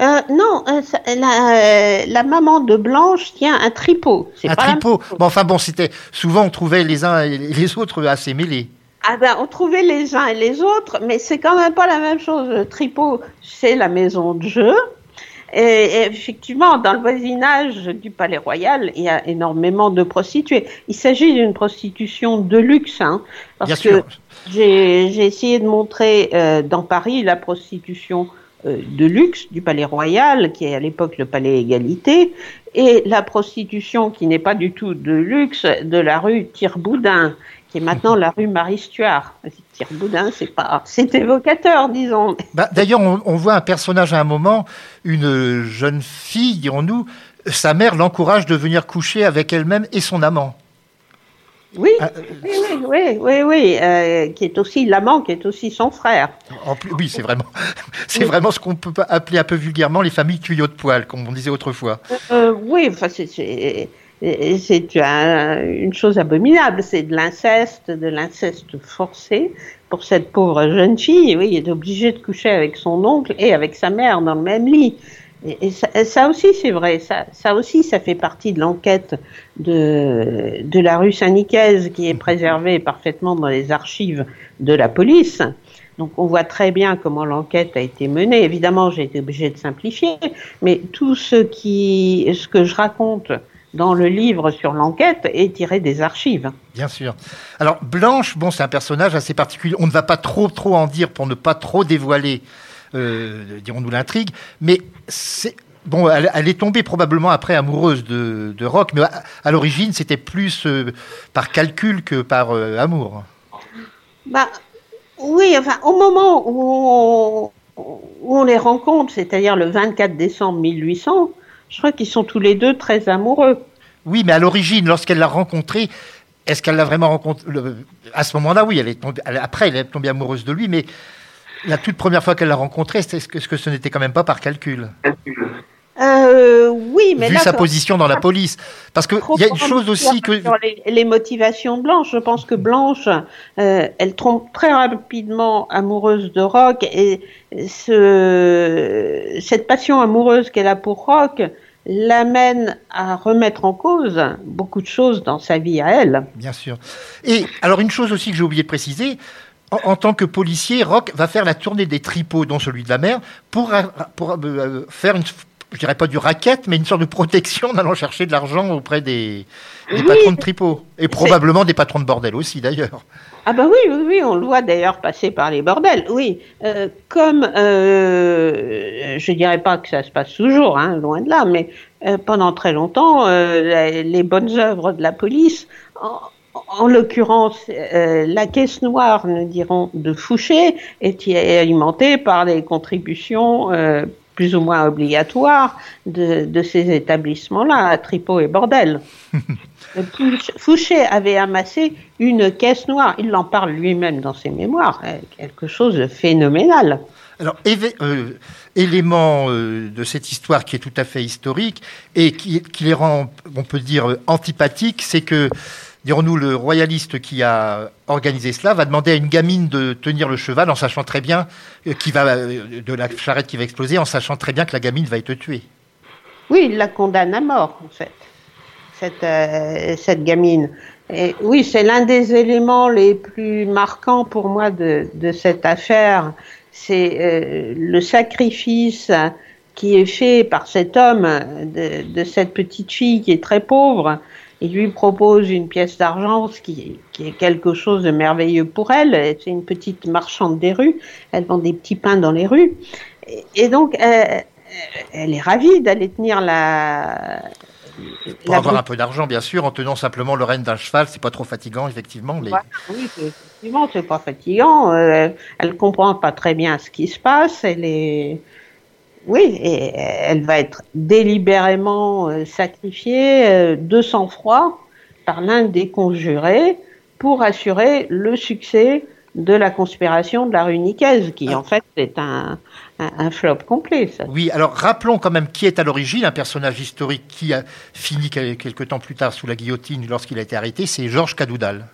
Euh, non, euh, euh, la, maman de Blanche tient un tripot. Un tripot. Bon, enfin bon, c'était souvent on trouvait les uns et les autres assez mêlés. Ah ben, on trouvait les uns et les autres, mais c'est quand même pas la même chose. Le tripot, c'est la maison de jeu. Et, effectivement, dans le voisinage du Palais Royal, il y a énormément de prostituées. Il s'agit d'une prostitution de luxe, hein, parce que j'ai essayé de montrer euh, dans Paris la prostitution euh, de luxe du Palais Royal, qui est à l'époque le Palais Égalité, et la prostitution qui n'est pas du tout de luxe de la rue Tirboudin qui est maintenant la rue Marie-Stuart. Tire-Boudin, c'est pas, c'est évocateur, disons. Bah, d'ailleurs, on, voit un personnage à un moment, une jeune fille, dirons-nous, sa mère l'encourage de venir coucher avec elle-même et son amant. Oui, ah, oui, oui, oui, oui, euh, qui est aussi l'amant, qui est aussi son frère. En plus, oui, c'est vraiment, c'est vraiment ce qu'on peut appeler un peu vulgairement les familles tuyaux de poil, comme on disait autrefois. Euh, oui, enfin, c'est c'est une chose abominable, c'est de l'inceste, de l'inceste forcé pour cette pauvre jeune fille. Oui, elle est obligée de coucher avec son oncle et avec sa mère dans le même lit. Et, ça, aussi, c'est vrai. Ça, aussi, ça fait partie de l'enquête de, de la rue Saint-Nicaise qui est préservée parfaitement dans les archives de la police. Donc on voit très bien comment l'enquête a été menée. Évidemment, j'ai été obligée de simplifier, mais tout ce qui, ce que je raconte dans le livre sur l'enquête est tiré des archives. Bien sûr. Alors Blanche, bon, c'est un personnage assez particulier. On ne va pas trop trop en dire pour ne pas trop dévoiler, euh, dirons-nous l'intrigue, mais c'est bon, elle, est tombée probablement après amoureuse de, de Rock, mais à, l'origine c'était plus euh, par calcul que par euh, amour. Bah oui, enfin au moment où on les rencontre, c'est-à-dire le 24 décembre 1800 je crois qu'ils sont tous les deux très amoureux. Oui, mais à l'origine, lorsqu'elle l'a rencontré, est-ce qu'elle l'a vraiment rencontré À ce moment-là, oui, elle est après, elle est tombée amoureuse de lui, mais la toute première fois qu'elle l'a rencontré, est-ce que, ce n'était quand même pas par calcul euh, oui, mais vu sa position dans la police, parce qu'il y a une chose aussi que les, motivations de Blanche, je pense que Blanche, euh, elle trompe très rapidement amoureuse de Rock et ce, cette passion amoureuse qu'elle a pour Rock l'amène à remettre en cause beaucoup de choses dans sa vie à elle. Bien sûr. Et alors une chose aussi que j'ai oublié de préciser, en, tant que policier, Rock va faire la tournée des tripots, dont celui de la mer, pour, pour euh, faire une je dirais pas du racket, mais une sorte de protection en allant chercher de l'argent auprès des, patrons de tripots. Et probablement des patrons de bordel aussi, d'ailleurs. Ah bah oui, oui, oui, on le voit d'ailleurs passer par les bordels, oui. Euh, comme, euh, je dirais pas que ça se passe toujours, hein, loin de là, mais euh, pendant très longtemps, euh, les, bonnes œuvres de la police, en, l'occurrence, la caisse noire, nous dirons, de Fouché, était alimentée par les contributions plus ou moins obligatoire de, ces établissements-là, Tripot et Bordel. Fouché avait amassé une caisse noire, il en parle lui-même dans ses mémoires, euh, quelque chose de phénoménal. Alors, euh, élément euh, de cette histoire qui est tout à fait historique et qui, qui les rend, on peut dire, antipathiques, c'est que dirons-nous, le royaliste qui a organisé cela va demander à une gamine de tenir le cheval en sachant très bien euh, qui va euh, de la charrette qui va exploser, en sachant très bien que la gamine va être tuée. Oui, il la condamne à mort, en fait, cette, euh, cette gamine. Oui, c'est l'un des éléments les plus marquants pour moi de, cette affaire. C'est le sacrifice qui est fait par cet homme de, cette petite fille qui est très pauvre il lui propose une pièce d'argent, ce qui, qui, est quelque chose de merveilleux pour elle. C'est une petite marchande des rues. Elle vend des petits pains dans les rues. et, donc, elle est ravie d'aller tenir la. Pour avoir un peu d'argent, bien sûr, en tenant simplement le rêne d'un cheval, c'est pas trop fatigant, effectivement. Mais... oui, effectivement, c'est pas fatigant. elle comprend pas très bien ce qui se passe. Elle est oui, et elle va être délibérément euh, sacrifiée euh, de sang-froid par l'un des conjurés pour assurer le succès de la conspiration de la rue Nicaise, qui ah. en fait est un, flop complet. Oui, alors rappelons quand même qui est à l'origine, un personnage historique qui a fini quelques temps plus tard sous la guillotine lorsqu'il a été arrêté, c'est Georges Cadoudal.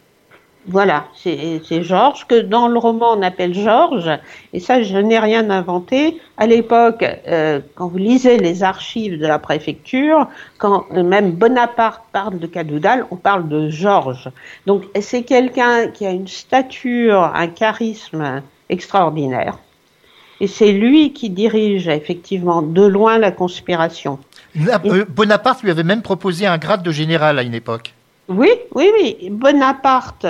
Voilà, c'est Georges, que dans le roman on appelle Georges, et ça je n'ai rien inventé. À l'époque, euh, quand vous lisez les archives de la préfecture, quand même Bonaparte parle de Cadoudal, on parle de Georges. Donc c'est quelqu'un qui a une stature, un charisme extraordinaire, et c'est lui qui dirige effectivement de loin la conspiration. Euh, Bonaparte lui avait même proposé un grade de général à une époque. Oui, oui, oui. Bonaparte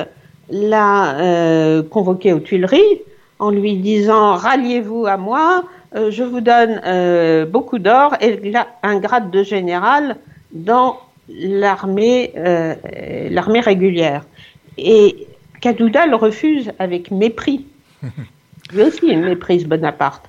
l'a euh, convoqué aux Tuileries en lui disant ralliez-vous à moi, euh, je vous donne euh, beaucoup d'or et un grade de général dans l'armée l'armée régulière. Et Cadoudal le refuse avec mépris. Lui aussi, il méprise Bonaparte.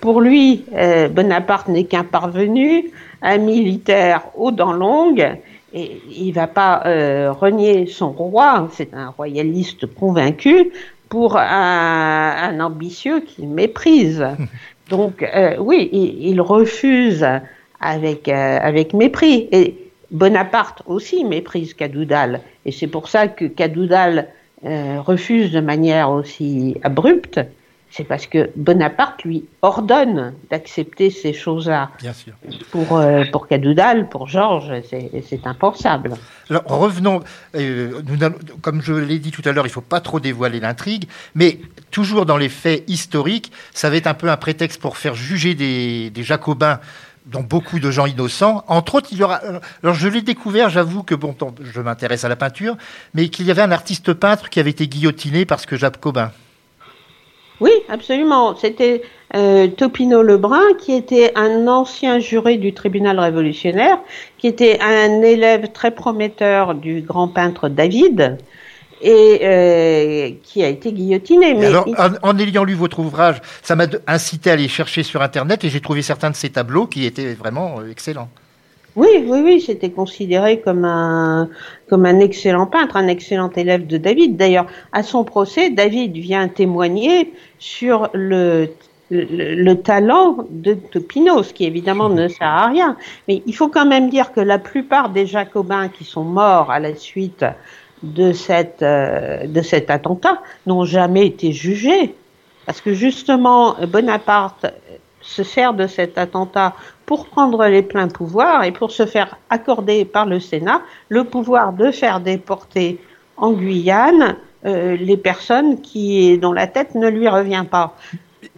Pour lui, Bonaparte n'est qu'un parvenu, un militaire aux dents longues, et il va pas euh, renier son roi, c'est un royaliste convaincu, pour un, ambitieux qu'il méprise. Donc euh, oui, il, refuse avec, euh, avec mépris. Et Bonaparte aussi méprise Cadoudal. Et c'est pour ça que Cadoudal refuse de manière aussi abrupte c'est parce que Bonaparte lui ordonne d'accepter ces choses-là. Bien sûr. Pour, euh, pour Cadoudal, pour Georges, c'est impensable. Alors revenons, euh, comme je l'ai dit tout à l'heure, il ne faut pas trop dévoiler l'intrigue, mais toujours dans les faits historiques, ça va être un peu un prétexte pour faire juger des, des Jacobins dont beaucoup de gens innocents. Entre autres, il y aura. Alors, je l'ai découvert, j'avoue que bon, je m'intéresse à la peinture, mais qu'il y avait un artiste peintre qui avait été guillotiné parce que Jacobin. Oui, absolument. C'était euh, Topino Lebrun, qui était un ancien juré du tribunal révolutionnaire, qui était un élève très prometteur du grand peintre David, et euh, qui a été guillotiné. Mais alors, en, ayant lu votre ouvrage, ça m'a incité à aller chercher sur Internet, et j'ai trouvé certains de ces tableaux qui étaient vraiment euh, excellents. Oui, oui, oui, c'était considéré comme un, comme un excellent peintre, un excellent élève de David. D'ailleurs, à son procès, David vient témoigner sur le, le, talent de Topino, ce qui évidemment ne sert à rien. Mais il faut quand même dire que la plupart des Jacobins qui sont morts à la suite de, cette, euh, de cet attentat n'ont jamais été jugés. Parce que justement, Bonaparte se sert de cet attentat pour prendre les pleins pouvoirs et pour se faire accorder par le Sénat le pouvoir de faire déporter en Guyane euh, les personnes qui, dont la tête ne lui revient pas.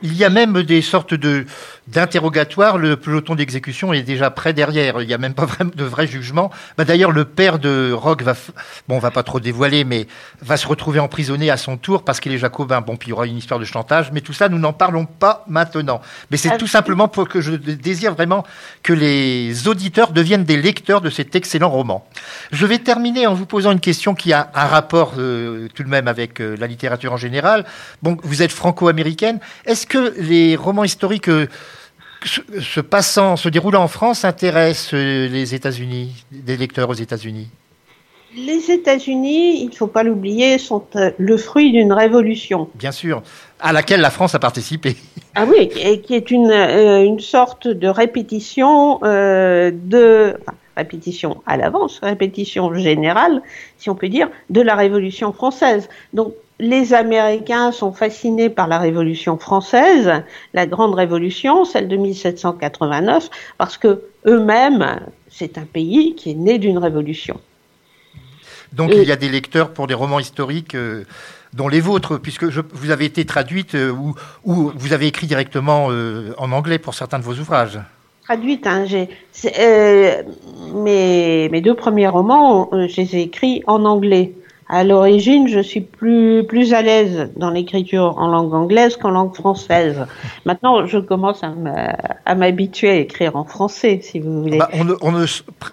Il y a même des sortes de d'interrogatoire, le peloton d'exécution est déjà prêt derrière. Il n'y a même pas de vrai jugement. Bah, D'ailleurs, le père de Rock va, bon, on va pas trop dévoiler, mais va se retrouver emprisonné à son tour parce qu'il est jacobin. Bon, puis il y aura une histoire de chantage, mais tout ça, nous n'en parlons pas maintenant. Mais c'est tout simplement pour que je désire vraiment que les auditeurs deviennent des lecteurs de cet excellent roman. Je vais terminer en vous posant une question qui a un rapport euh, tout de même avec euh, la littérature en général. Bon, vous êtes franco-américaine. Est-ce que les romans historiques euh, se passant, se déroulant en France intéresse euh, les États-Unis, des lecteurs aux États-Unis? Les États-Unis, il ne faut pas l'oublier, sont euh, le fruit d'une révolution. Bien sûr, à laquelle la France a participé. Ah oui, et qui est une, une sorte de répétition de. répétition à l'avance, répétition générale, si on peut dire, de la Révolution française. Donc les Américains sont fascinés par la Révolution française, la Grande Révolution, celle de 1789, parce que eux-mêmes, c'est un pays qui est né d'une révolution. Donc il y a des lecteurs pour des romans historiques. Euh, dont les vôtres, puisque vous avez été traduite euh, ou, vous avez écrit directement euh, en anglais pour certains de vos ouvrages. Traduite, hein, mes, deux premiers romans, je les ai écrits en anglais à l'origine, je suis plus, plus à l'aise dans l'écriture en langue anglaise qu'en langue française. Maintenant, je commence à m'habituer à écrire en français, si vous voulez. Bah, on, ne, on, ne,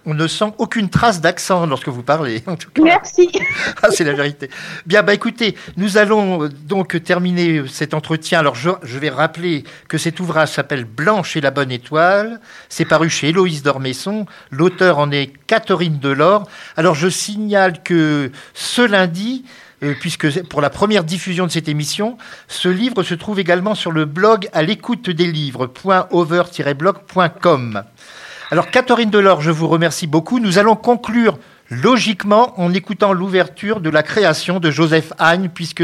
on, ne, sent aucune trace d'accent lorsque vous parlez. En tout cas. Merci. ah, c'est la vérité. Bien, bah écoutez, nous allons euh, donc terminer cet entretien. Alors, je, je vais rappeler que cet ouvrage s'appelle Blanche et la bonne étoile. C'est paru chez Héloïse Dormesson. L'auteur en est Catherine Delors. Alors, je signale que ce lundi, euh, puisque pour la première diffusion de cette émission, ce livre se trouve également sur le blog à l'écoute des livres.over-blog.com. Alors Catherine Delors, je vous remercie beaucoup. Nous allons conclure logiquement en écoutant l'ouverture de la création de Joseph Hagne, puisque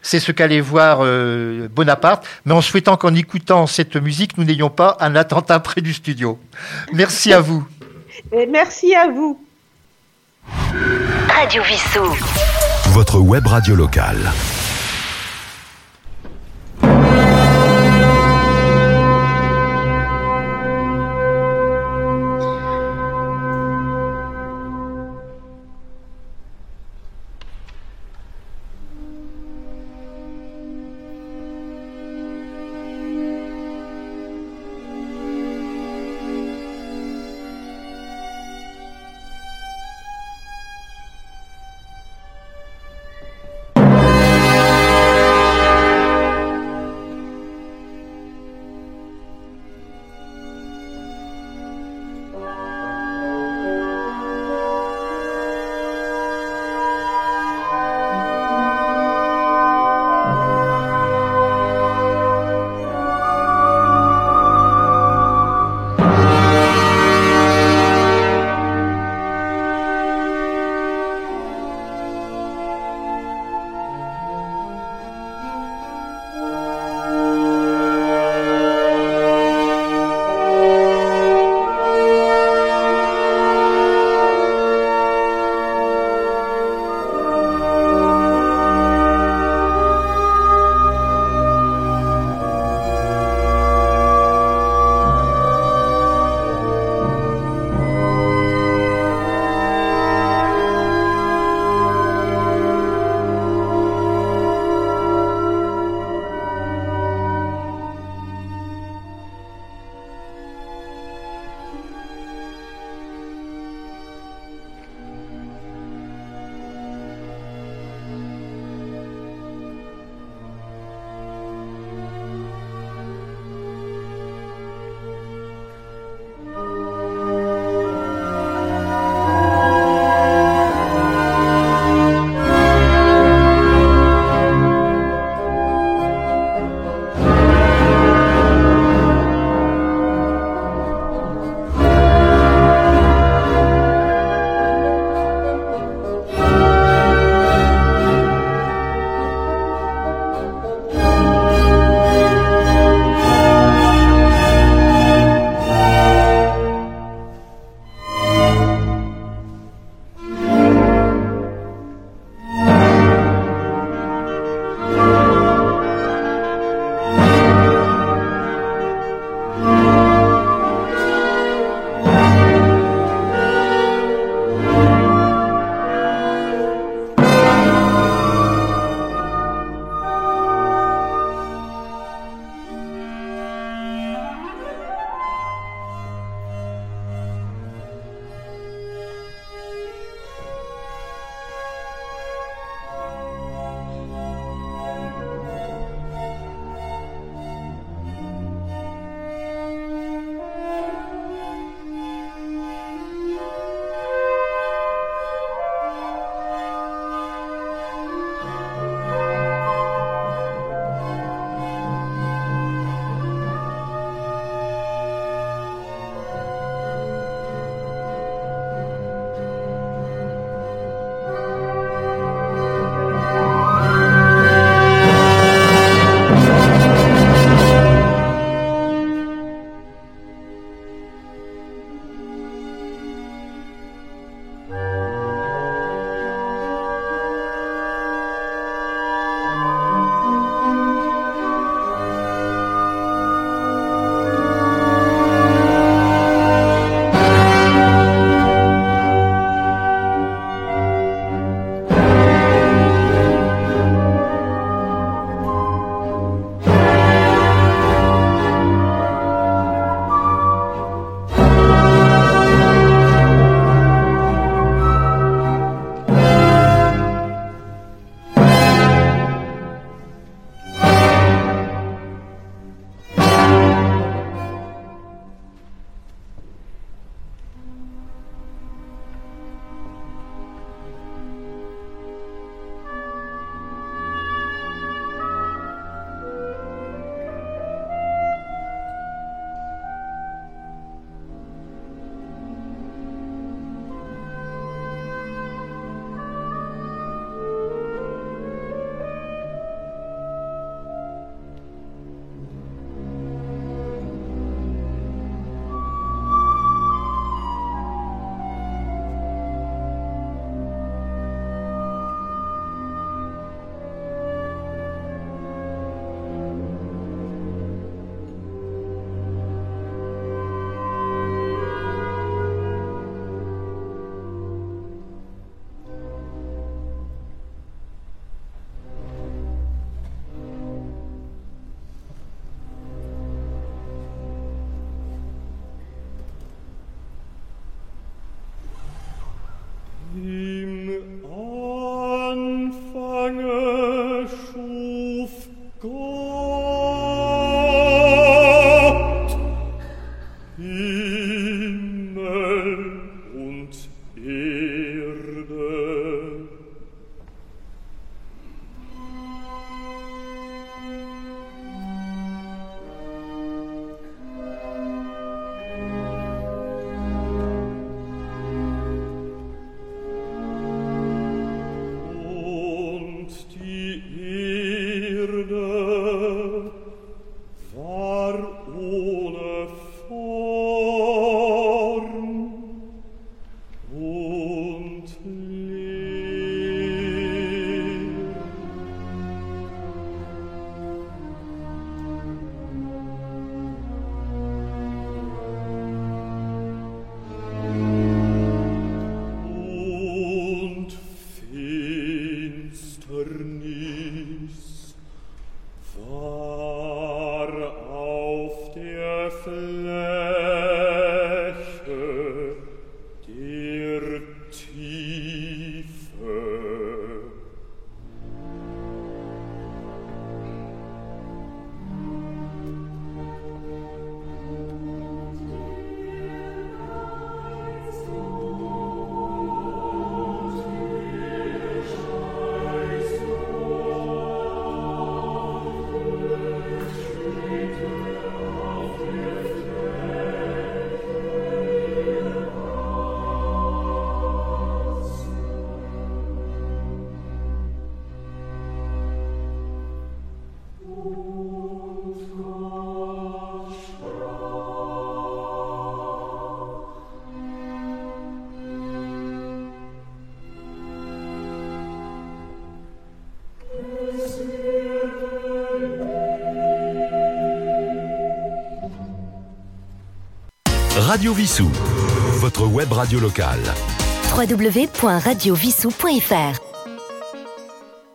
c'est ce qu'allait voir euh, Bonaparte, mais en souhaitant qu'en écoutant cette musique, nous n'ayons pas un attentat près du studio. Merci à vous. Et merci à vous. Radio Vissou. Votre web radio locale. Radio Vissou, votre web radio locale. www.radiovissou.fr